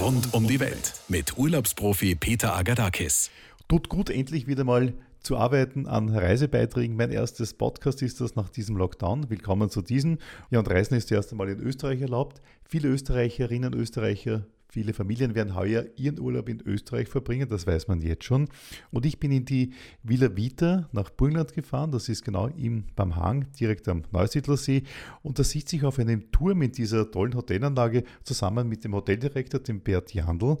Rund um die Welt mit Urlaubsprofi Peter Agadakis. Tut gut, endlich wieder mal zu arbeiten an Reisebeiträgen. Mein erstes Podcast ist das nach diesem Lockdown. Willkommen zu diesem. Ja, und Reisen ist das erste Mal in Österreich erlaubt. Viele Österreicherinnen, Österreicher Viele Familien werden heuer ihren Urlaub in Österreich verbringen, das weiß man jetzt schon. Und ich bin in die Villa Vita nach Burgenland gefahren, das ist genau im, beim Hang, direkt am Neusiedlersee. Und da sitze ich auf einem Turm in dieser tollen Hotelanlage zusammen mit dem Hoteldirektor, dem Bert Jandl.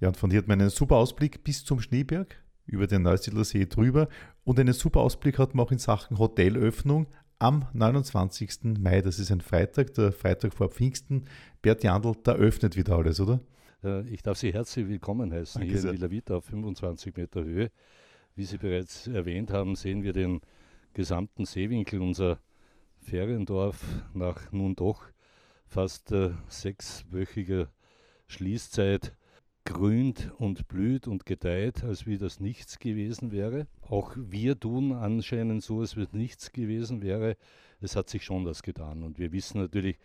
Ja, und von hier hat man einen super Ausblick bis zum Schneeberg, über den Neusiedlersee drüber. Und einen super Ausblick hat man auch in Sachen Hotelöffnung am 29. Mai, das ist ein Freitag, der Freitag vor Pfingsten. Bert Jandl, da öffnet wieder alles, oder? Äh, ich darf Sie herzlich willkommen heißen Danke hier sehr. in Villa Vita auf 25 Meter Höhe. Wie Sie bereits erwähnt haben, sehen wir den gesamten Seewinkel, unser Feriendorf nach nun doch fast äh, sechswöchiger Schließzeit grünt und blüht und gedeiht, als wie das nichts gewesen wäre. Auch wir tun anscheinend so, als wenn nichts gewesen wäre. Es hat sich schon was getan. Und wir wissen natürlich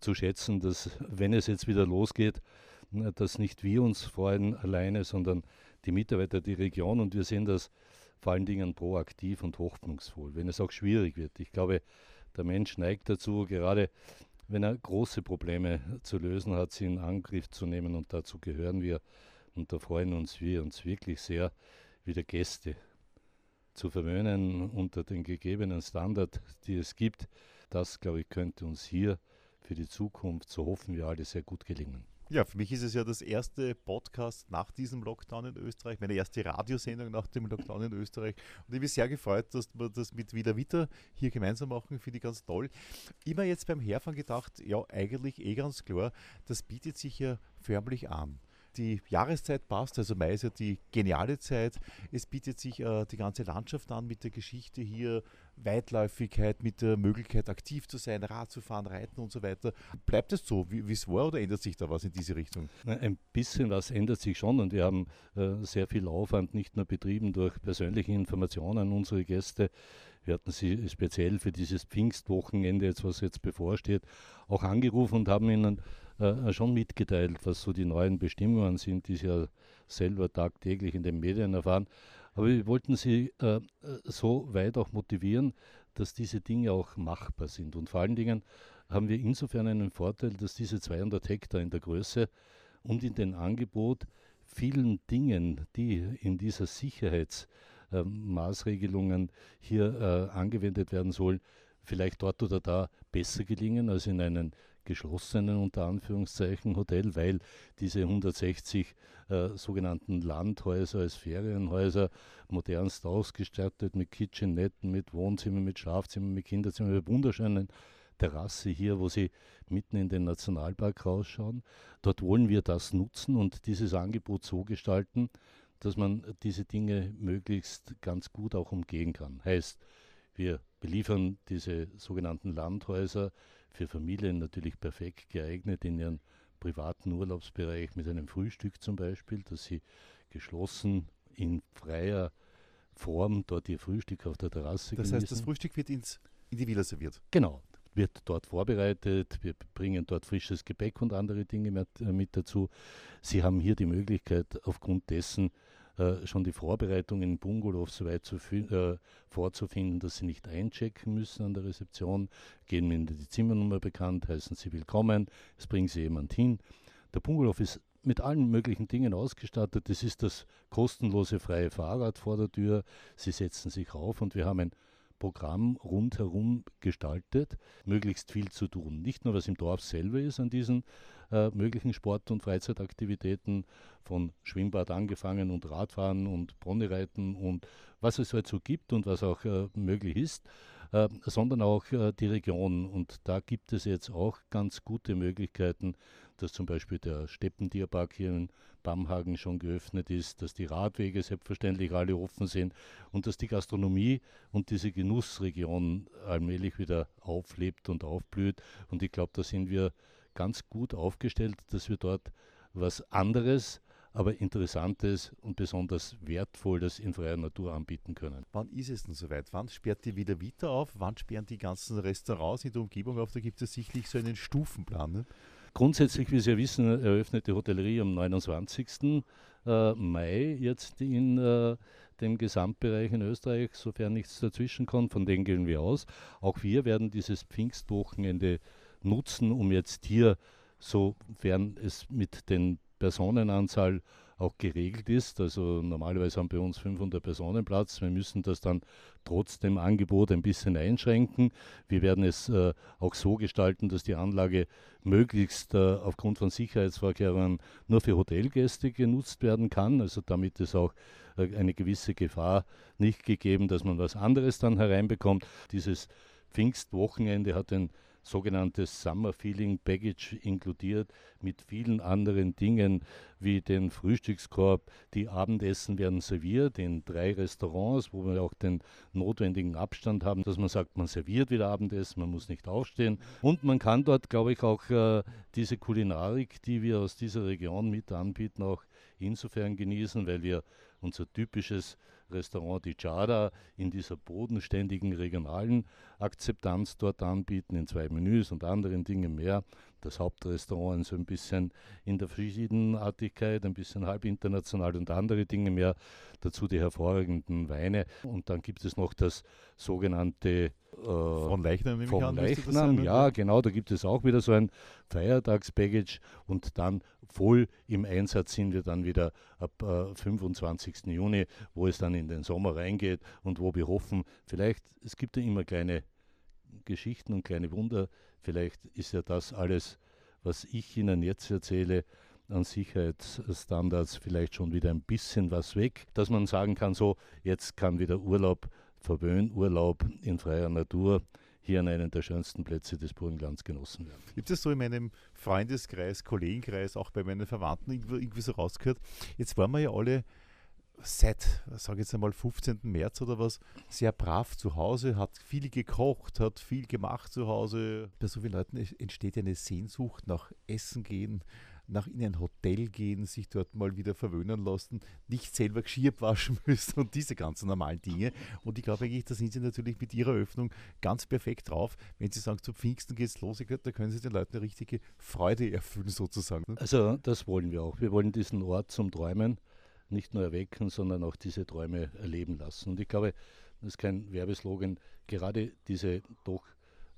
zu schätzen, dass wenn es jetzt wieder losgeht, dass nicht wir uns freuen alleine, sondern die Mitarbeiter, die Region. Und wir sehen das vor allen Dingen proaktiv und hoffnungsvoll, wenn es auch schwierig wird. Ich glaube, der Mensch neigt dazu, gerade wenn er große Probleme zu lösen hat, sie in Angriff zu nehmen. Und dazu gehören wir. Und da freuen uns wir uns wirklich sehr, wieder Gäste zu verwöhnen unter den gegebenen Standard, die es gibt. Das, glaube ich, könnte uns hier für die Zukunft, so hoffen wir alle, sehr gut gelingen. Ja, für mich ist es ja das erste Podcast nach diesem Lockdown in Österreich, meine erste Radiosendung nach dem Lockdown in Österreich. Und ich bin sehr gefreut, dass wir das mit Wieder Witter hier gemeinsam machen. Finde ich ganz toll. Immer jetzt beim Herfahren gedacht, ja, eigentlich eh ganz klar, das bietet sich ja förmlich an die Jahreszeit passt, also Mai ist ja die geniale Zeit. Es bietet sich äh, die ganze Landschaft an mit der Geschichte hier, Weitläufigkeit, mit der Möglichkeit aktiv zu sein, Rad zu fahren, reiten und so weiter. Bleibt es so, wie es war oder ändert sich da was in diese Richtung? Ein bisschen was ändert sich schon und wir haben äh, sehr viel Aufwand nicht nur betrieben durch persönliche Informationen an unsere Gäste. Wir hatten sie speziell für dieses Pfingstwochenende, jetzt, was jetzt bevorsteht, auch angerufen und haben ihnen äh, schon mitgeteilt, was so die neuen Bestimmungen sind, die sie ja selber tagtäglich in den Medien erfahren. Aber wir wollten sie äh, so weit auch motivieren, dass diese Dinge auch machbar sind. Und vor allen Dingen haben wir insofern einen Vorteil, dass diese 200 Hektar in der Größe und in dem Angebot vielen Dingen, die in dieser Sicherheitsmaßregelungen äh, hier äh, angewendet werden sollen, vielleicht dort oder da besser gelingen als in einem geschlossenen unter Anführungszeichen Hotel, weil diese 160 äh, sogenannten Landhäuser als Ferienhäuser modernst ausgestattet mit Kitchenetten, mit Wohnzimmern, mit Schlafzimmern, mit Kinderzimmern, mit wunderschönen Terrasse hier, wo Sie mitten in den Nationalpark rausschauen. Dort wollen wir das nutzen und dieses Angebot so gestalten, dass man diese Dinge möglichst ganz gut auch umgehen kann. Heißt, wir beliefern diese sogenannten Landhäuser für Familien natürlich perfekt geeignet in ihren privaten Urlaubsbereich mit einem Frühstück zum Beispiel, dass sie geschlossen in freier Form dort ihr Frühstück auf der Terrasse Das genießen. heißt, das Frühstück wird ins, in die Villa serviert? Genau, wird dort vorbereitet. Wir bringen dort frisches Gepäck und andere Dinge mit, äh, mit dazu. Sie haben hier die Möglichkeit, aufgrund dessen äh, schon die Vorbereitungen im Bungalow so weit äh, vorzufinden, dass sie nicht einchecken müssen an der Rezeption, geben ihnen die Zimmernummer bekannt, heißen sie willkommen, es bringen sie jemand hin. Der Bungalow ist mit allen möglichen Dingen ausgestattet. Das ist das kostenlose freie Fahrrad vor der Tür. Sie setzen sich auf und wir haben ein Programm rundherum gestaltet, möglichst viel zu tun. Nicht nur, was im Dorf selber ist an diesen äh, möglichen Sport- und Freizeitaktivitäten, von Schwimmbad angefangen und Radfahren und Ponyreiten und was es halt so gibt und was auch äh, möglich ist, äh, sondern auch äh, die Region. Und da gibt es jetzt auch ganz gute Möglichkeiten, dass zum Beispiel der Steppentierpark hier in Bamhagen schon geöffnet ist, dass die Radwege selbstverständlich alle offen sind und dass die Gastronomie und diese Genussregion allmählich wieder auflebt und aufblüht. Und ich glaube, da sind wir ganz gut aufgestellt, dass wir dort was anderes aber Interessantes und besonders Wertvolles in freier Natur anbieten können. Wann ist es denn soweit? Wann sperrt die wieder wieder auf? Wann sperren die ganzen Restaurants in der Umgebung auf? Da gibt es sicherlich so einen Stufenplan. Ne? Grundsätzlich, wie Sie ja wissen, eröffnet die Hotellerie am 29. Äh, Mai jetzt in äh, dem Gesamtbereich in Österreich, sofern nichts dazwischen kommt. Von denen gehen wir aus. Auch wir werden dieses Pfingstwochenende nutzen, um jetzt hier, sofern es mit den Personenanzahl auch geregelt ist. Also normalerweise haben bei uns 500 Personen Platz. Wir müssen das dann trotz dem Angebot ein bisschen einschränken. Wir werden es äh, auch so gestalten, dass die Anlage möglichst äh, aufgrund von Sicherheitsvorkehrungen nur für Hotelgäste genutzt werden kann. Also damit ist auch äh, eine gewisse Gefahr nicht gegeben, dass man was anderes dann hereinbekommt. Dieses Pfingstwochenende hat den sogenanntes Summer Feeling Package inkludiert mit vielen anderen Dingen wie den Frühstückskorb. Die Abendessen werden serviert in drei Restaurants, wo wir auch den notwendigen Abstand haben, dass man sagt, man serviert wieder Abendessen, man muss nicht aufstehen. Und man kann dort, glaube ich, auch äh, diese Kulinarik, die wir aus dieser Region mit anbieten, auch insofern genießen, weil wir unser typisches Restaurant die Chada in dieser bodenständigen regionalen Akzeptanz dort anbieten, in zwei Menüs und anderen Dingen mehr. Das Hauptrestaurant so ein bisschen in der Verschiedenartigkeit, ein bisschen halb international und andere Dinge mehr. Dazu die hervorragenden Weine. Und dann gibt es noch das sogenannte äh, von Leichnam, nehme ich an, Leichnam, ja, genau, da gibt es auch wieder so ein Feiertagspackage und dann voll im Einsatz sind wir dann wieder ab äh, 25. Juni, wo es dann in den Sommer reingeht und wo wir hoffen, vielleicht, es gibt ja immer kleine Geschichten und kleine Wunder, vielleicht ist ja das alles, was ich Ihnen jetzt erzähle, an Sicherheitsstandards vielleicht schon wieder ein bisschen was weg, dass man sagen kann, so, jetzt kann wieder Urlaub Verwöhnurlaub in freier Natur hier an einem der schönsten Plätze des Burgenlands genossen werden. Gibt es so in meinem Freundeskreis, Kollegenkreis, auch bei meinen Verwandten irgendwie so rausgehört? Jetzt waren wir ja alle seit, sage jetzt einmal, 15. März oder was, sehr brav zu Hause, hat viel gekocht, hat viel gemacht zu Hause. Bei so vielen Leuten entsteht eine Sehnsucht nach Essen gehen, nach in ein Hotel gehen, sich dort mal wieder verwöhnen lassen, nicht selber Geschirr waschen müssen und diese ganzen normalen Dinge. Und ich glaube eigentlich, da sind Sie natürlich mit Ihrer Öffnung ganz perfekt drauf. Wenn Sie sagen, zu Pfingsten geht es los, da können Sie den Leuten eine richtige Freude erfüllen sozusagen. Also das wollen wir auch. Wir wollen diesen Ort zum Träumen nicht nur erwecken, sondern auch diese Träume erleben lassen. Und ich glaube, das ist kein Werbeslogan, gerade diese doch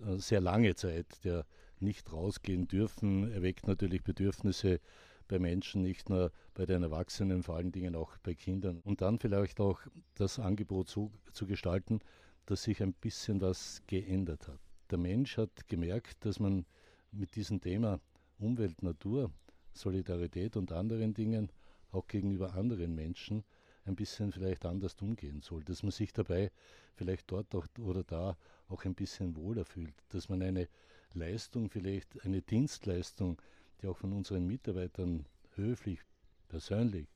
äh, sehr lange Zeit der nicht rausgehen dürfen, erweckt natürlich Bedürfnisse bei Menschen, nicht nur bei den Erwachsenen, vor allen Dingen auch bei Kindern. Und dann vielleicht auch das Angebot so zu gestalten, dass sich ein bisschen was geändert hat. Der Mensch hat gemerkt, dass man mit diesem Thema Umwelt, Natur, Solidarität und anderen Dingen auch gegenüber anderen Menschen ein bisschen vielleicht anders umgehen soll, dass man sich dabei vielleicht dort oder da auch ein bisschen wohler fühlt, dass man eine Leistung, vielleicht eine Dienstleistung, die auch von unseren Mitarbeitern höflich, persönlich,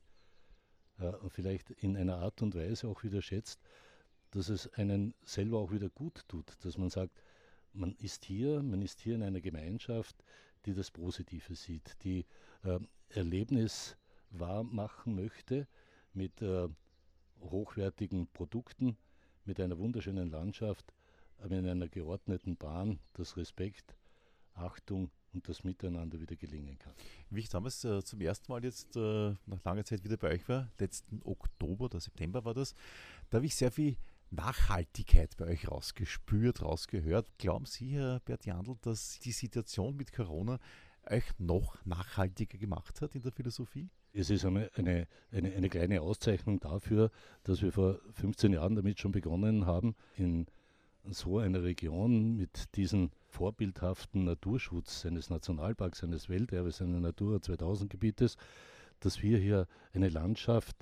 äh, vielleicht in einer Art und Weise auch wieder schätzt, dass es einen selber auch wieder gut tut, dass man sagt, man ist hier, man ist hier in einer Gemeinschaft, die das Positive sieht, die äh, Erlebnis wahr machen möchte mit äh, hochwertigen Produkten, mit einer wunderschönen Landschaft, aber in einer geordneten Bahn, dass Respekt, Achtung und das Miteinander wieder gelingen kann. Wie ich damals äh, zum ersten Mal jetzt äh, nach langer Zeit wieder bei euch war, letzten Oktober oder September war das, da habe ich sehr viel Nachhaltigkeit bei euch rausgespürt, rausgehört. Glauben Sie, Herr Bert Jandl, dass die Situation mit Corona euch noch nachhaltiger gemacht hat in der Philosophie? Es ist eine, eine, eine, eine kleine Auszeichnung dafür, dass wir vor 15 Jahren damit schon begonnen haben, in so einer Region mit diesem vorbildhaften Naturschutz eines Nationalparks, eines Welterbes, eines Natura 2000 Gebietes, dass wir hier eine Landschaft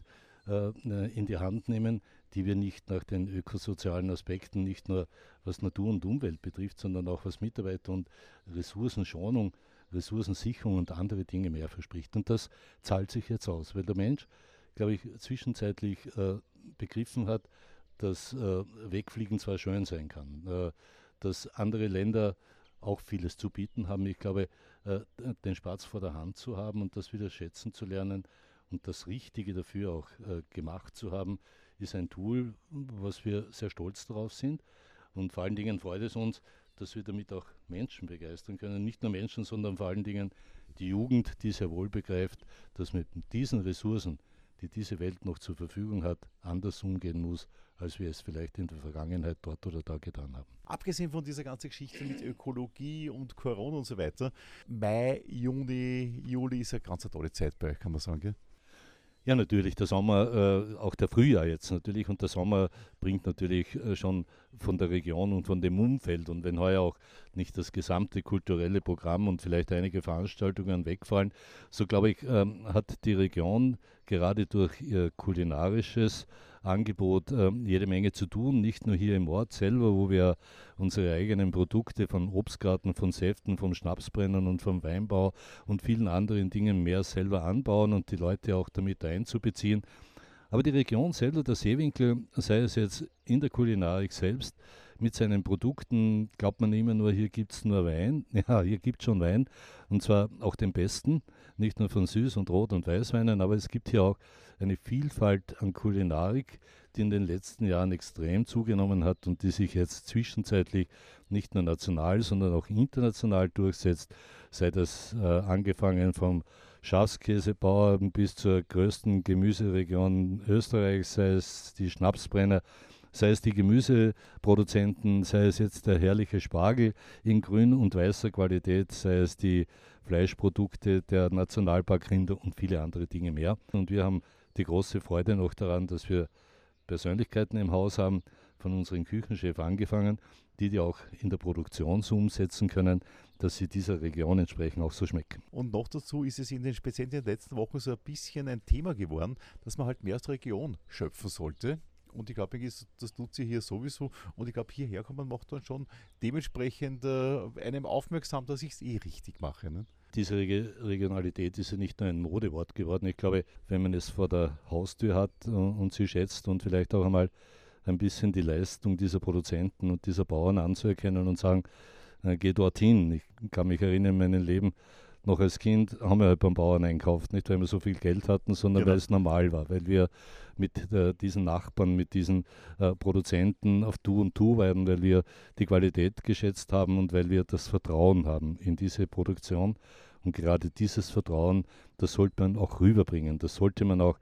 äh, in die Hand nehmen, die wir nicht nach den ökosozialen Aspekten, nicht nur was Natur und Umwelt betrifft, sondern auch was Mitarbeiter und Ressourcenschonung, Ressourcensicherung und andere Dinge mehr verspricht. Und das zahlt sich jetzt aus, weil der Mensch, glaube ich, zwischenzeitlich äh, begriffen hat, dass äh, Wegfliegen zwar schön sein kann, äh, dass andere Länder auch vieles zu bieten haben. Ich glaube, äh, den Spatz vor der Hand zu haben und das wieder schätzen zu lernen und das Richtige dafür auch äh, gemacht zu haben, ist ein Tool, was wir sehr stolz darauf sind. Und vor allen Dingen freut es uns, dass wir damit auch Menschen begeistern können. Nicht nur Menschen, sondern vor allen Dingen die Jugend, die sehr wohl begreift, dass mit diesen Ressourcen, die diese Welt noch zur Verfügung hat, anders umgehen muss, als wir es vielleicht in der Vergangenheit dort oder da getan haben. Abgesehen von dieser ganzen Geschichte mit Ökologie und Corona und so weiter, Mai, Juni, Juli ist eine ganz tolle Zeit bei euch, kann man sagen. Gell? Ja, natürlich. Der Sommer, äh, auch der Frühjahr jetzt natürlich. Und der Sommer bringt natürlich äh, schon von der Region und von dem Umfeld. Und wenn heuer auch nicht das gesamte kulturelle Programm und vielleicht einige Veranstaltungen wegfallen, so glaube ich, ähm, hat die Region gerade durch ihr kulinarisches Angebot äh, jede Menge zu tun, nicht nur hier im Ort selber, wo wir unsere eigenen Produkte von Obstgarten, von Säften, vom Schnapsbrennen und vom Weinbau und vielen anderen Dingen mehr selber anbauen und die Leute auch damit einzubeziehen. Aber die Region selber, der Seewinkel, sei es jetzt in der Kulinarik selbst, mit seinen Produkten glaubt man immer nur, hier gibt es nur Wein. Ja, hier gibt es schon Wein und zwar auch den besten, nicht nur von Süß- und Rot- und Weißweinen, aber es gibt hier auch eine Vielfalt an Kulinarik, die in den letzten Jahren extrem zugenommen hat und die sich jetzt zwischenzeitlich nicht nur national, sondern auch international durchsetzt, sei das äh, angefangen vom Schafskäsebauern bis zur größten Gemüseregion Österreichs, sei es die Schnapsbrenner, sei es die Gemüseproduzenten, sei es jetzt der herrliche Spargel in grün und weißer Qualität, sei es die Fleischprodukte der Nationalparkrinder und viele andere Dinge mehr. Und wir haben die große Freude noch daran, dass wir Persönlichkeiten im Haus haben, von unserem Küchenchef angefangen, die die auch in der Produktion so umsetzen können, dass sie dieser Region entsprechend auch so schmecken. Und noch dazu ist es in den speziell in den letzten Wochen so ein bisschen ein Thema geworden, dass man halt mehr aus der Region schöpfen sollte. Und ich glaube, das tut sie hier sowieso. Und ich glaube, hierher kommen macht dann schon dementsprechend äh, einem aufmerksam, dass ich es eh richtig mache. Ne? Diese Regionalität ist ja nicht nur ein Modewort geworden. Ich glaube, wenn man es vor der Haustür hat äh, und sie schätzt und vielleicht auch einmal ein bisschen die Leistung dieser Produzenten und dieser Bauern anzuerkennen und sagen, äh, geh dorthin. Ich kann mich erinnern, in meinem Leben, noch als Kind haben wir halt beim Bauern einkauft, nicht weil wir so viel Geld hatten, sondern genau. weil es normal war, weil wir mit äh, diesen Nachbarn, mit diesen äh, Produzenten auf Du und Tu waren, weil wir die Qualität geschätzt haben und weil wir das Vertrauen haben in diese Produktion. Und gerade dieses Vertrauen, das sollte man auch rüberbringen. Das sollte man auch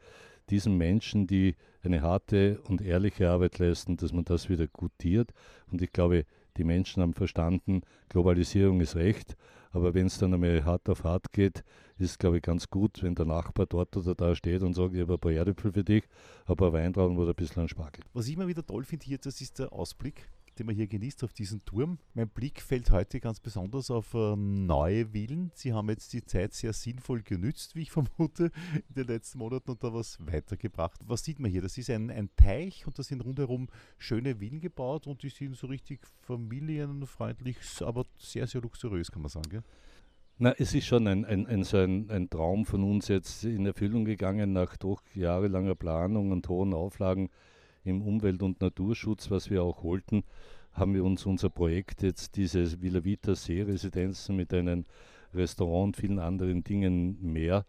diesen Menschen, die eine harte und ehrliche Arbeit leisten, dass man das wieder gutiert. Und ich glaube, die Menschen haben verstanden, Globalisierung ist recht, aber wenn es dann einmal hart auf hart geht, ist es, glaube ich, ganz gut, wenn der Nachbar dort oder da steht und sagt, ich habe ein paar Erdäpfel für dich, ein Weintrauben oder ein bisschen Spargel. Was ich immer wieder toll finde hier, das ist der Ausblick den man hier genießt auf diesen Turm. Mein Blick fällt heute ganz besonders auf äh, neue Villen. Sie haben jetzt die Zeit sehr sinnvoll genützt, wie ich vermute, in den letzten Monaten und da was weitergebracht. Was sieht man hier? Das ist ein, ein Teich und da sind rundherum schöne Villen gebaut und die sind so richtig familienfreundlich, aber sehr, sehr luxuriös, kann man sagen. Gell? Na, es ist schon ein, ein, ein, so ein, ein Traum von uns jetzt in Erfüllung gegangen nach doch jahrelanger Planung und hohen Auflagen im Umwelt- und Naturschutz, was wir auch wollten, haben wir uns unser Projekt jetzt, diese Villa Vita Seeresidenzen mit einem Restaurant und vielen anderen Dingen mehr,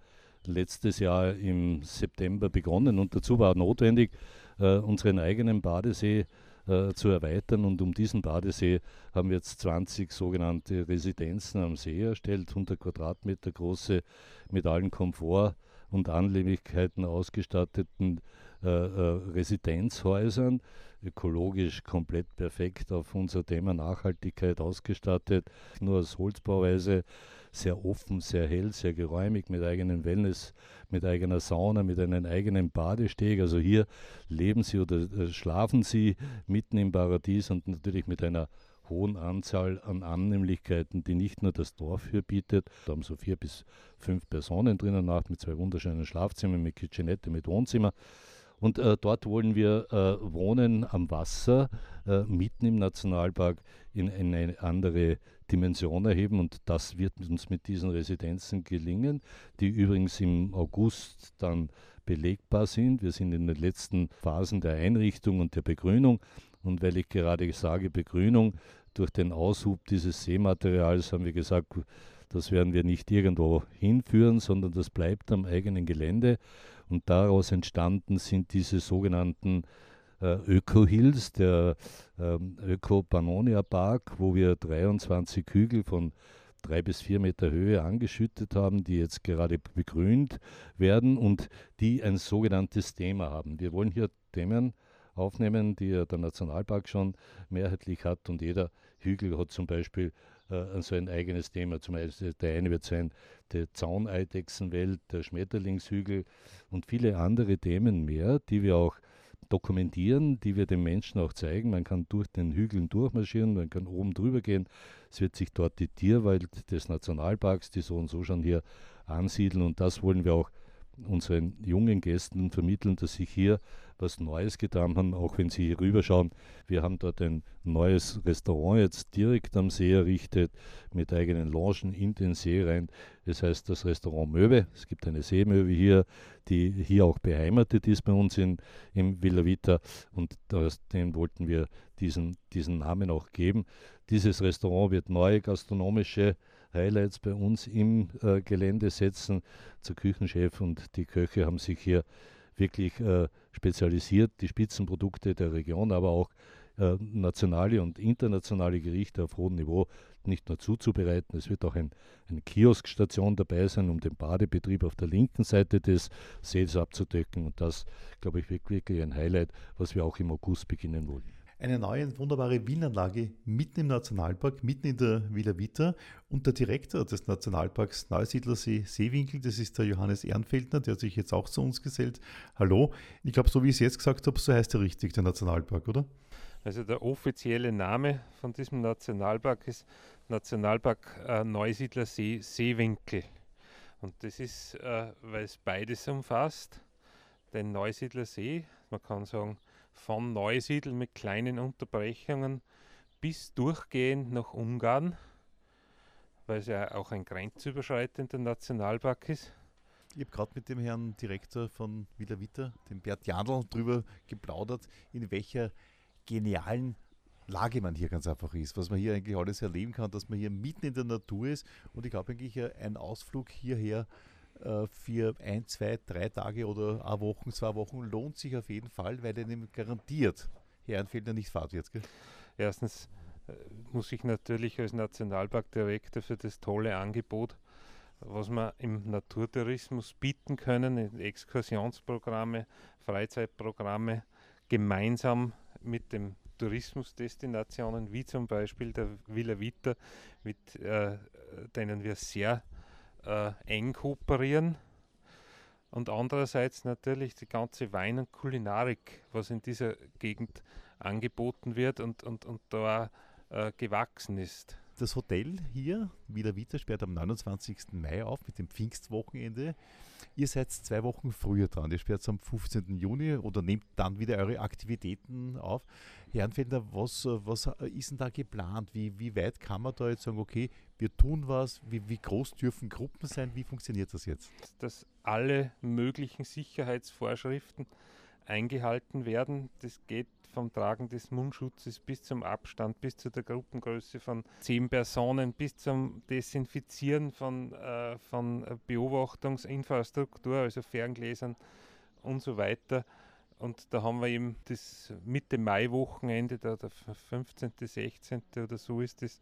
letztes Jahr im September begonnen. Und dazu war notwendig, äh, unseren eigenen Badesee äh, zu erweitern. Und um diesen Badesee haben wir jetzt 20 sogenannte Residenzen am See erstellt, 100 Quadratmeter große, mit allen Komfort und Annehmlichkeiten ausgestatteten äh, äh, Residenzhäusern, ökologisch komplett perfekt auf unser Thema Nachhaltigkeit ausgestattet, nur aus Holzbauweise, sehr offen, sehr hell, sehr geräumig, mit eigenen Wellness, mit eigener Sauna, mit einem eigenen Badesteg. Also hier leben Sie oder äh, schlafen Sie mitten im Paradies und natürlich mit einer hohen Anzahl an Annehmlichkeiten, die nicht nur das Dorf hier bietet. Da haben so vier bis fünf Personen drinnen nach mit zwei wunderschönen Schlafzimmern, mit Kitchenette, mit Wohnzimmer. Und äh, dort wollen wir äh, wohnen am Wasser, äh, mitten im Nationalpark, in, in, eine andere Dimension erheben. Und das wird uns mit diesen Residenzen gelingen, die übrigens im August dann belegbar sind. Wir sind in den letzten Phasen der Einrichtung und der Begrünung. Und weil ich gerade sage Begrünung, durch den Aushub dieses Seematerials haben wir gesagt, das werden wir nicht irgendwo hinführen, sondern das bleibt am eigenen Gelände. Und daraus entstanden sind diese sogenannten äh, Öko-Hills, der ähm, Öko-Pannonia-Park, wo wir 23 Hügel von drei bis vier Meter Höhe angeschüttet haben, die jetzt gerade begrünt werden und die ein sogenanntes Thema haben. Wir wollen hier Themen aufnehmen, die ja der Nationalpark schon mehrheitlich hat und jeder Hügel hat zum Beispiel äh, so ein eigenes Thema. Zum Beispiel der eine wird sein, die Zauneidechsenwelt, der Schmetterlingshügel und viele andere Themen mehr, die wir auch dokumentieren, die wir den Menschen auch zeigen. Man kann durch den Hügeln durchmarschieren, man kann oben drüber gehen. Es wird sich dort die Tierwelt des Nationalparks, die so und so schon hier ansiedeln und das wollen wir auch unseren jungen Gästen vermitteln, dass sich hier was Neues getan haben, auch wenn Sie hier rüberschauen. Wir haben dort ein neues Restaurant jetzt direkt am See errichtet, mit eigenen Loungen in den See rein. Das heißt das Restaurant Möwe. Es gibt eine Seemöwe hier, die hier auch beheimatet ist bei uns in, im Villa Vita und das, den wollten wir diesen, diesen Namen auch geben. Dieses Restaurant wird neue gastronomische Highlights bei uns im äh, Gelände setzen. Der Küchenchef und die Köche haben sich hier wirklich äh, spezialisiert, die Spitzenprodukte der Region, aber auch äh, nationale und internationale Gerichte auf hohem Niveau nicht nur zuzubereiten. Es wird auch ein, eine Kioskstation dabei sein, um den Badebetrieb auf der linken Seite des Sees abzudecken. Und das, glaube ich, wirklich ein Highlight, was wir auch im August beginnen wollen eine neue wunderbare Villenanlage mitten im Nationalpark, mitten in der Villa Vita. Und der Direktor des Nationalparks Neusiedlersee Seewinkel, das ist der Johannes Ehrenfeldner, der sich jetzt auch zu uns gesellt. Hallo. Ich glaube, so wie ich es jetzt gesagt habe, so heißt er richtig, der Nationalpark, oder? Also der offizielle Name von diesem Nationalpark ist Nationalpark äh, Neusiedlersee Seewinkel. Und das ist, äh, weil es beides umfasst, den Neusiedlersee, man kann sagen, von Neusiedl mit kleinen Unterbrechungen bis durchgehend nach Ungarn, weil es ja auch ein grenzüberschreitender Nationalpark ist. Ich habe gerade mit dem Herrn Direktor von Villa Vita, dem Bert Jandl, darüber geplaudert, in welcher genialen Lage man hier ganz einfach ist, was man hier eigentlich alles erleben kann, dass man hier mitten in der Natur ist. Und ich glaube eigentlich, ein Ausflug hierher für ein, zwei, drei Tage oder eine Woche, zwei Wochen lohnt sich auf jeden Fall, weil er nämlich garantiert Herrenfelder nicht fahrt wird. Gell? Erstens äh, muss ich natürlich als Nationalparkdirektor für das tolle Angebot, was wir im Naturtourismus bieten können, Exkursionsprogramme, Freizeitprogramme, gemeinsam mit den Tourismusdestinationen, wie zum Beispiel der Villa Vita, mit äh, denen wir sehr äh, eng kooperieren. Und andererseits natürlich die ganze Wein- und Kulinarik, was in dieser Gegend angeboten wird und, und, und da äh, gewachsen ist. Das Hotel hier, Villa Vita, sperrt am 29. Mai auf mit dem Pfingstwochenende. Ihr seid zwei Wochen früher dran. Ihr sperrt am 15. Juni oder nehmt dann wieder eure Aktivitäten auf. Herr Anfelder, was, was ist denn da geplant? Wie, wie weit kann man da jetzt sagen, okay, wir tun was? Wie, wie groß dürfen Gruppen sein? Wie funktioniert das jetzt? Dass alle möglichen Sicherheitsvorschriften eingehalten werden. Das geht vom Tragen des Mundschutzes bis zum Abstand, bis zu der Gruppengröße von zehn Personen, bis zum Desinfizieren von, äh, von Beobachtungsinfrastruktur, also Ferngläsern und so weiter. Und da haben wir eben das Mitte Mai-Wochenende, der, der 15., 16. oder so ist es,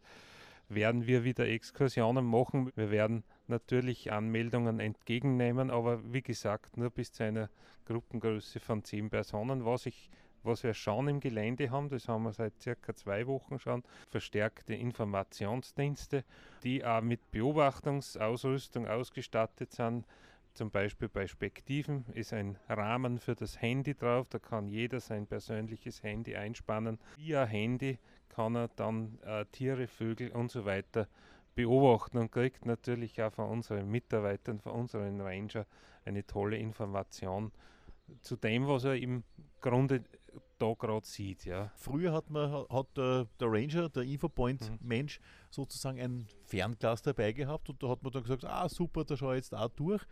werden wir wieder Exkursionen machen. Wir werden natürlich Anmeldungen entgegennehmen, aber wie gesagt, nur bis zu einer Gruppengröße von zehn Personen. Was, ich, was wir schon im Gelände haben, das haben wir seit circa zwei Wochen schon, verstärkte Informationsdienste, die auch mit Beobachtungsausrüstung ausgestattet sind zum Beispiel bei Spektiven ist ein Rahmen für das Handy drauf, da kann jeder sein persönliches Handy einspannen. Via Handy kann er dann äh, Tiere, Vögel und so weiter beobachten und kriegt natürlich auch von unseren Mitarbeitern, von unseren Ranger eine tolle Information zu dem, was er im Grunde da gerade sieht. Ja. Früher hat man hat der, der Ranger, der Infopoint-Mensch, mhm. sozusagen ein Fernglas dabei gehabt und da hat man dann gesagt, ah super, da schaue ich jetzt auch durch.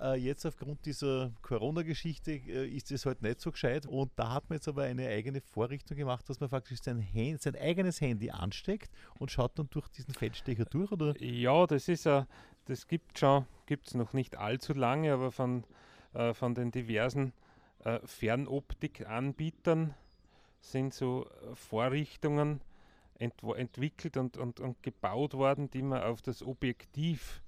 Äh, jetzt aufgrund dieser Corona-Geschichte äh, ist es halt nicht so gescheit und da hat man jetzt aber eine eigene Vorrichtung gemacht, dass man faktisch sein, Hand, sein eigenes Handy ansteckt und schaut dann durch diesen Feldstecher durch, oder? Ja, das ist ja, das gibt schon, gibt es noch nicht allzu lange, aber von, äh, von den diversen äh, Fernoptik-Anbietern sind so Vorrichtungen ent entwickelt und, und, und gebaut worden, die man auf das Objektiv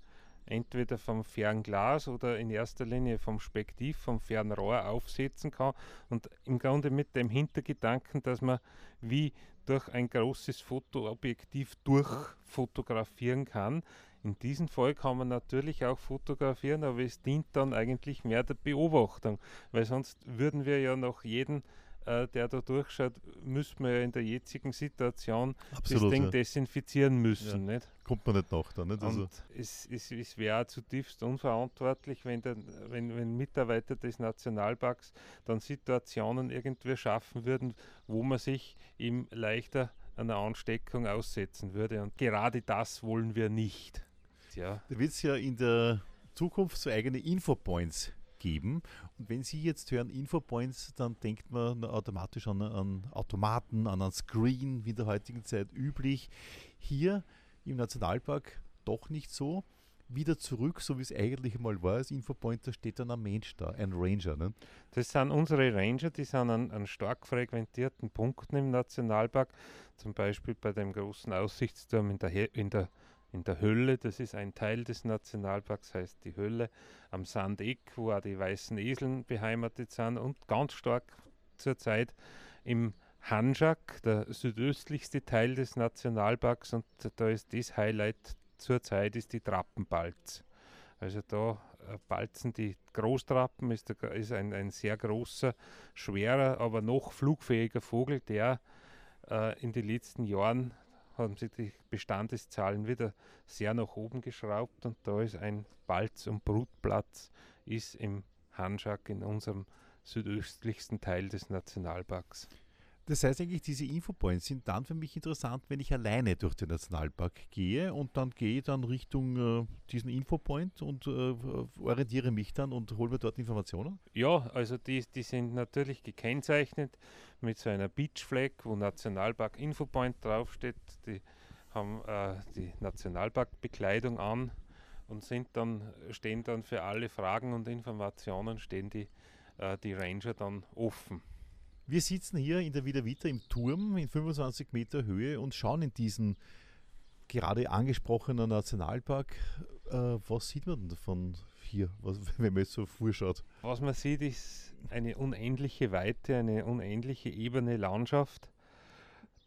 entweder vom Fernglas oder in erster Linie vom Spektiv, vom Fernrohr aufsetzen kann. Und im Grunde mit dem Hintergedanken, dass man wie durch ein großes Fotoobjektiv durchfotografieren kann. In diesem Fall kann man natürlich auch fotografieren, aber es dient dann eigentlich mehr der Beobachtung, weil sonst würden wir ja noch jeden äh, der da durchschaut, müsste man ja in der jetzigen Situation Absolut, das Ding ja. desinfizieren müssen. Ja. Nicht? Kommt man nicht nach. Da, nicht? Also Und es, es, es wäre zutiefst unverantwortlich, wenn, der, wenn, wenn Mitarbeiter des Nationalparks dann Situationen irgendwie schaffen würden, wo man sich eben leichter einer Ansteckung aussetzen würde. Und gerade das wollen wir nicht. Ja. Da wird es ja in der Zukunft so eigene Infopoints geben. Und wenn Sie jetzt hören Infopoints, dann denkt man automatisch an, an Automaten, an einen Screen, wie in der heutigen Zeit üblich. Hier im Nationalpark doch nicht so. Wieder zurück, so wie es eigentlich mal war, als Infopoint, da steht dann ein Mensch da, ein Ranger. Ne? Das sind unsere Ranger, die sind an, an stark frequentierten Punkten im Nationalpark, zum Beispiel bei dem großen Aussichtsturm in der, in der in der Hölle, das ist ein Teil des Nationalparks, heißt die Hölle, am Sandeck, wo auch die weißen Eseln beheimatet sind und ganz stark zurzeit im Hanjak, der südöstlichste Teil des Nationalparks und da ist das Highlight zurzeit ist die Trappenbalz. Also da äh, balzen die Großtrappen, ist, der, ist ein, ein sehr großer, schwerer, aber noch flugfähiger Vogel, der äh, in den letzten Jahren haben sich die Bestandeszahlen wieder sehr nach oben geschraubt und da ist ein Balz- und Brutplatz ist im Hanschak in unserem südöstlichsten Teil des Nationalparks. Das heißt eigentlich, diese Infopoints sind dann für mich interessant, wenn ich alleine durch den Nationalpark gehe und dann gehe dann Richtung äh, diesen Infopoint und äh, orientiere mich dann und hole mir dort Informationen? Ja, also die, die sind natürlich gekennzeichnet mit so einer Beach Flag, wo Nationalpark Infopoint draufsteht. Die haben äh, die Nationalparkbekleidung an und sind dann, stehen dann für alle Fragen und Informationen stehen die, äh, die Ranger dann offen. Wir sitzen hier in der Wiedervita im Turm in 25 Meter Höhe und schauen in diesen gerade angesprochenen Nationalpark. Äh, was sieht man denn davon hier, wenn man jetzt so vorschaut? Was man sieht, ist eine unendliche Weite, eine unendliche ebene Landschaft,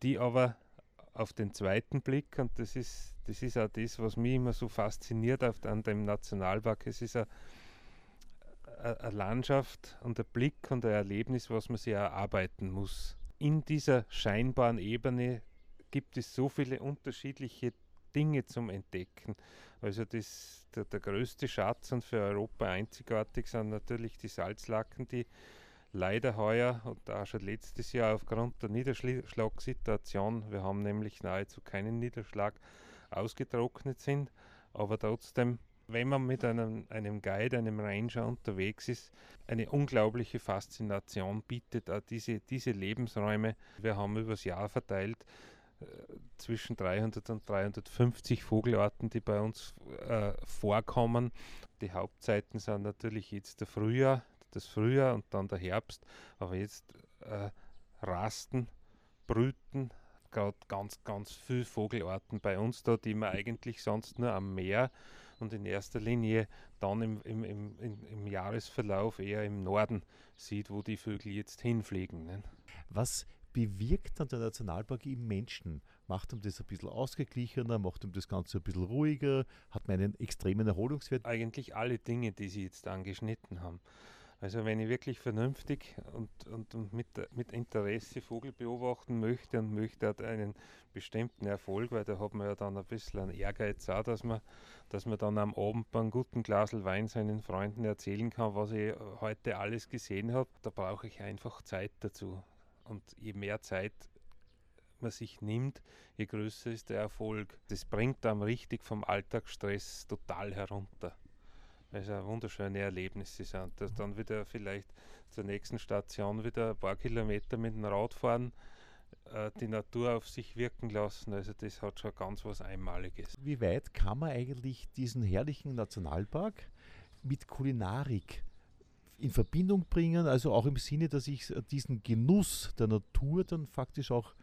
die aber auf den zweiten Blick, und das ist, das ist auch das, was mich immer so fasziniert an dem Nationalpark, es ist ein eine Landschaft und ein Blick und ein Erlebnis, was man sich erarbeiten muss. In dieser scheinbaren Ebene gibt es so viele unterschiedliche Dinge zum Entdecken. Also das, der, der größte Schatz und für Europa einzigartig sind natürlich die Salzlacken, die leider heuer und auch schon letztes Jahr aufgrund der Niederschlagssituation, wir haben nämlich nahezu keinen Niederschlag, ausgetrocknet sind, aber trotzdem wenn man mit einem, einem Guide, einem Ranger unterwegs ist, eine unglaubliche Faszination bietet diese, diese Lebensräume. Wir haben übers Jahr verteilt äh, zwischen 300 und 350 Vogelarten, die bei uns äh, vorkommen. Die Hauptzeiten sind natürlich jetzt der Frühjahr, das Frühjahr und dann der Herbst, aber jetzt äh, rasten, brüten gerade ganz, ganz viele Vogelarten bei uns da, die man eigentlich sonst nur am Meer und in erster Linie dann im, im, im, im Jahresverlauf eher im Norden sieht, wo die Vögel jetzt hinfliegen. Ne? Was bewirkt dann der Nationalpark im Menschen? Macht ihm das ein bisschen ausgeglichener, macht ihm das Ganze ein bisschen ruhiger, hat man einen extremen Erholungswert? Eigentlich alle Dinge, die Sie jetzt angeschnitten haben. Also wenn ich wirklich vernünftig und, und, mit, mit Interesse Vogel beobachten möchte und möchte einen bestimmten Erfolg, weil da hat man ja dann ein bisschen einen Ehrgeiz auch, dass man, dass man dann am Abend bei einem guten Glas Wein seinen Freunden erzählen kann, was ich heute alles gesehen habe. Da brauche ich einfach Zeit dazu. Und je mehr Zeit man sich nimmt, je größer ist der Erfolg. Das bringt dann richtig vom Alltagsstress total herunter also wunderschöne Erlebnisse sind. Dass dann wieder vielleicht zur nächsten Station wieder ein paar Kilometer mit dem Rad fahren, äh, die Natur auf sich wirken lassen. Also das hat schon ganz was Einmaliges. Wie weit kann man eigentlich diesen herrlichen Nationalpark mit Kulinarik in Verbindung bringen, also auch im Sinne, dass ich diesen Genuss der Natur dann faktisch auch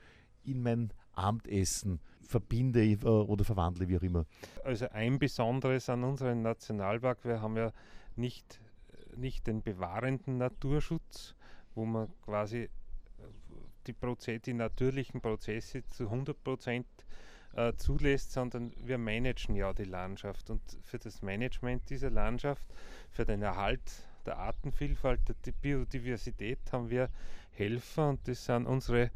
in mein Abendessen verbinde äh, oder verwandle, wie auch immer. Also ein Besonderes an unserem Nationalpark, wir haben ja nicht, nicht den bewahrenden Naturschutz, wo man quasi die, Proze die natürlichen Prozesse zu 100 Prozent äh, zulässt, sondern wir managen ja die Landschaft. Und für das Management dieser Landschaft, für den Erhalt der Artenvielfalt, der Biodiversität haben wir Helfer und das sind unsere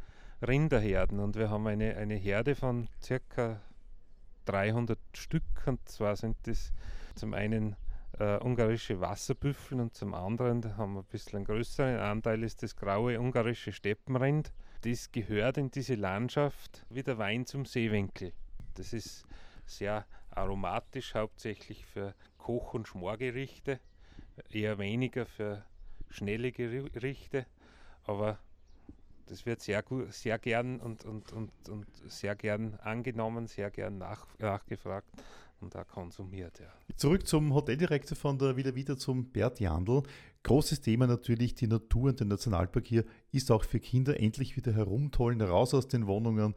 Rinderherden. Und wir haben eine, eine Herde von circa 300 Stück und zwar sind das zum einen äh, ungarische Wasserbüffel und zum anderen, da haben wir ein bisschen einen größeren Anteil, ist das graue ungarische Steppenrind. Das gehört in diese Landschaft wie der Wein zum Seewinkel. Das ist sehr aromatisch, hauptsächlich für Koch- und Schmorgerichte, eher weniger für schnelle Gerichte, aber das wird sehr, sehr gern und, und, und, und sehr gern angenommen, sehr gern nach, nachgefragt und auch konsumiert. Ja. Zurück zum Hoteldirektor von der wieder wieder zum Bert Jandl. Großes Thema natürlich die Natur und der Nationalpark hier ist auch für Kinder endlich wieder herumtollen, raus aus den Wohnungen,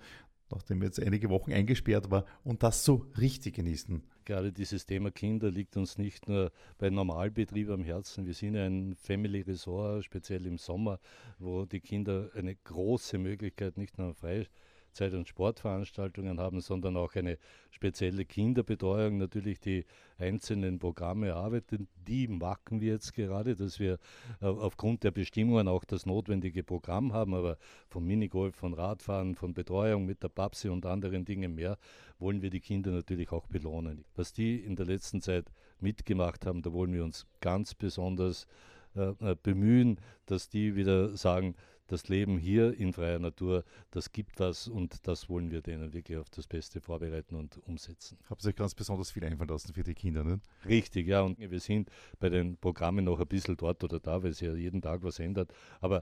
nachdem jetzt einige Wochen eingesperrt war und das so richtig genießen. Gerade dieses Thema Kinder liegt uns nicht nur bei Normalbetrieb am Herzen. Wir sind ein Family Resort, speziell im Sommer, wo die Kinder eine große Möglichkeit nicht nur frei Freizeit- und Sportveranstaltungen haben, sondern auch eine spezielle Kinderbetreuung, natürlich die einzelnen Programme erarbeiten. Die machen wir jetzt gerade, dass wir äh, aufgrund der Bestimmungen auch das notwendige Programm haben, aber von Minigolf, von Radfahren, von Betreuung mit der Papsi und anderen Dingen mehr, wollen wir die Kinder natürlich auch belohnen. Was die in der letzten Zeit mitgemacht haben, da wollen wir uns ganz besonders äh, äh bemühen, dass die wieder sagen, das Leben hier in freier Natur, das gibt was und das wollen wir denen wirklich auf das Beste vorbereiten und umsetzen. Habt ihr euch ganz besonders viel einfallen lassen für die Kinder, ne? Richtig, ja. Und wir sind bei den Programmen noch ein bisschen dort oder da, weil sich ja jeden Tag was ändert. Aber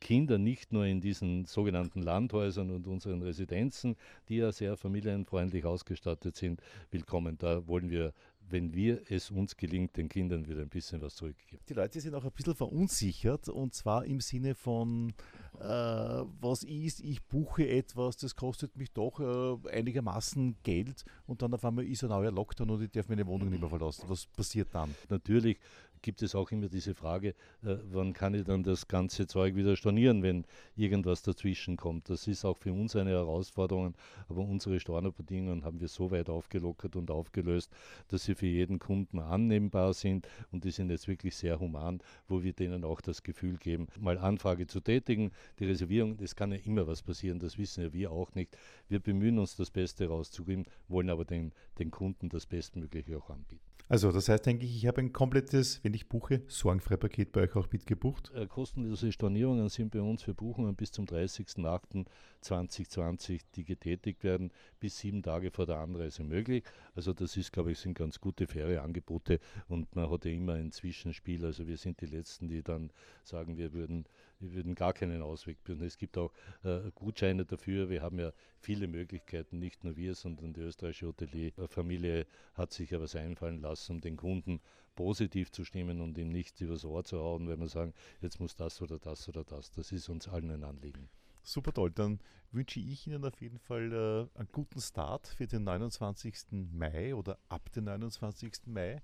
Kinder nicht nur in diesen sogenannten Landhäusern und unseren Residenzen, die ja sehr familienfreundlich ausgestattet sind, willkommen. Da wollen wir wenn wir es uns gelingt, den Kindern wieder ein bisschen was zurückgeben. Die Leute sind auch ein bisschen verunsichert und zwar im Sinne von, äh, was ist, ich buche etwas, das kostet mich doch äh, einigermaßen Geld und dann auf einmal ist ein neuer Lockdown und ich darf meine Wohnung nicht mehr verlassen. Was passiert dann? Natürlich gibt es auch immer diese Frage, äh, wann kann ich dann das ganze Zeug wieder stornieren, wenn irgendwas dazwischen kommt. Das ist auch für uns eine Herausforderung, aber unsere Stornobedingungen haben wir so weit aufgelockert und aufgelöst, dass sie für jeden Kunden annehmbar sind und die sind jetzt wirklich sehr human, wo wir denen auch das Gefühl geben, mal Anfrage zu tätigen. Die Reservierung, das kann ja immer was passieren, das wissen ja wir auch nicht. Wir bemühen uns, das Beste rauszugeben, wollen aber den, den Kunden das Bestmögliche auch anbieten. Also, das heißt denke ich, habe ein komplettes, wenn ich buche, sorgenfrei Paket bei euch auch mitgebucht. Äh, kostenlose Stornierungen sind bei uns für Buchungen bis zum 30.08.2020, die getätigt werden, bis sieben Tage vor der Anreise möglich. Also, das ist, glaube ich, sind ganz gute, faire Angebote und man hat ja immer ein Zwischenspiel. Also, wir sind die Letzten, die dann sagen, wir würden, wir würden gar keinen Ausweg bieten. Es gibt auch äh, Gutscheine dafür. Wir haben ja viele Möglichkeiten, nicht nur wir, sondern die österreichische Hotelierfamilie hat sich ja was einfallen lassen, um den Kunden positiv zu stimmen und ihm nicht übers Ohr zu hauen, wenn wir sagen, jetzt muss das oder das oder das. Das ist uns allen ein Anliegen. Super toll. Dann wünsche ich Ihnen auf jeden Fall äh, einen guten Start für den 29. Mai oder ab dem 29. Mai.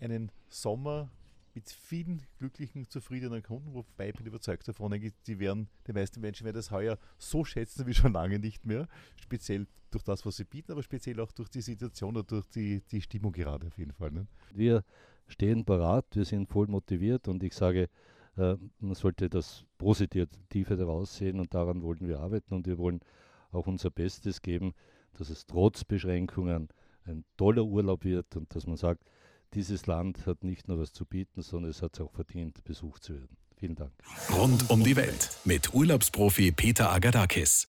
Einen Sommer mit vielen glücklichen, zufriedenen Kunden, wobei ich bin überzeugt davon, die werden, die meisten Menschen werden das heuer so schätzen wie schon lange nicht mehr. Speziell durch das, was sie bieten, aber speziell auch durch die Situation und durch die, die Stimmung gerade auf jeden Fall. Ne? Wir stehen parat, wir sind voll motiviert und ich sage, äh, man sollte das Positive daraus sehen und daran wollen wir arbeiten und wir wollen auch unser Bestes geben, dass es trotz Beschränkungen ein toller Urlaub wird und dass man sagt, dieses Land hat nicht nur was zu bieten, sondern es hat es auch verdient, besucht zu werden. Vielen Dank. Rund um die Welt mit Urlaubsprofi Peter Agadakis.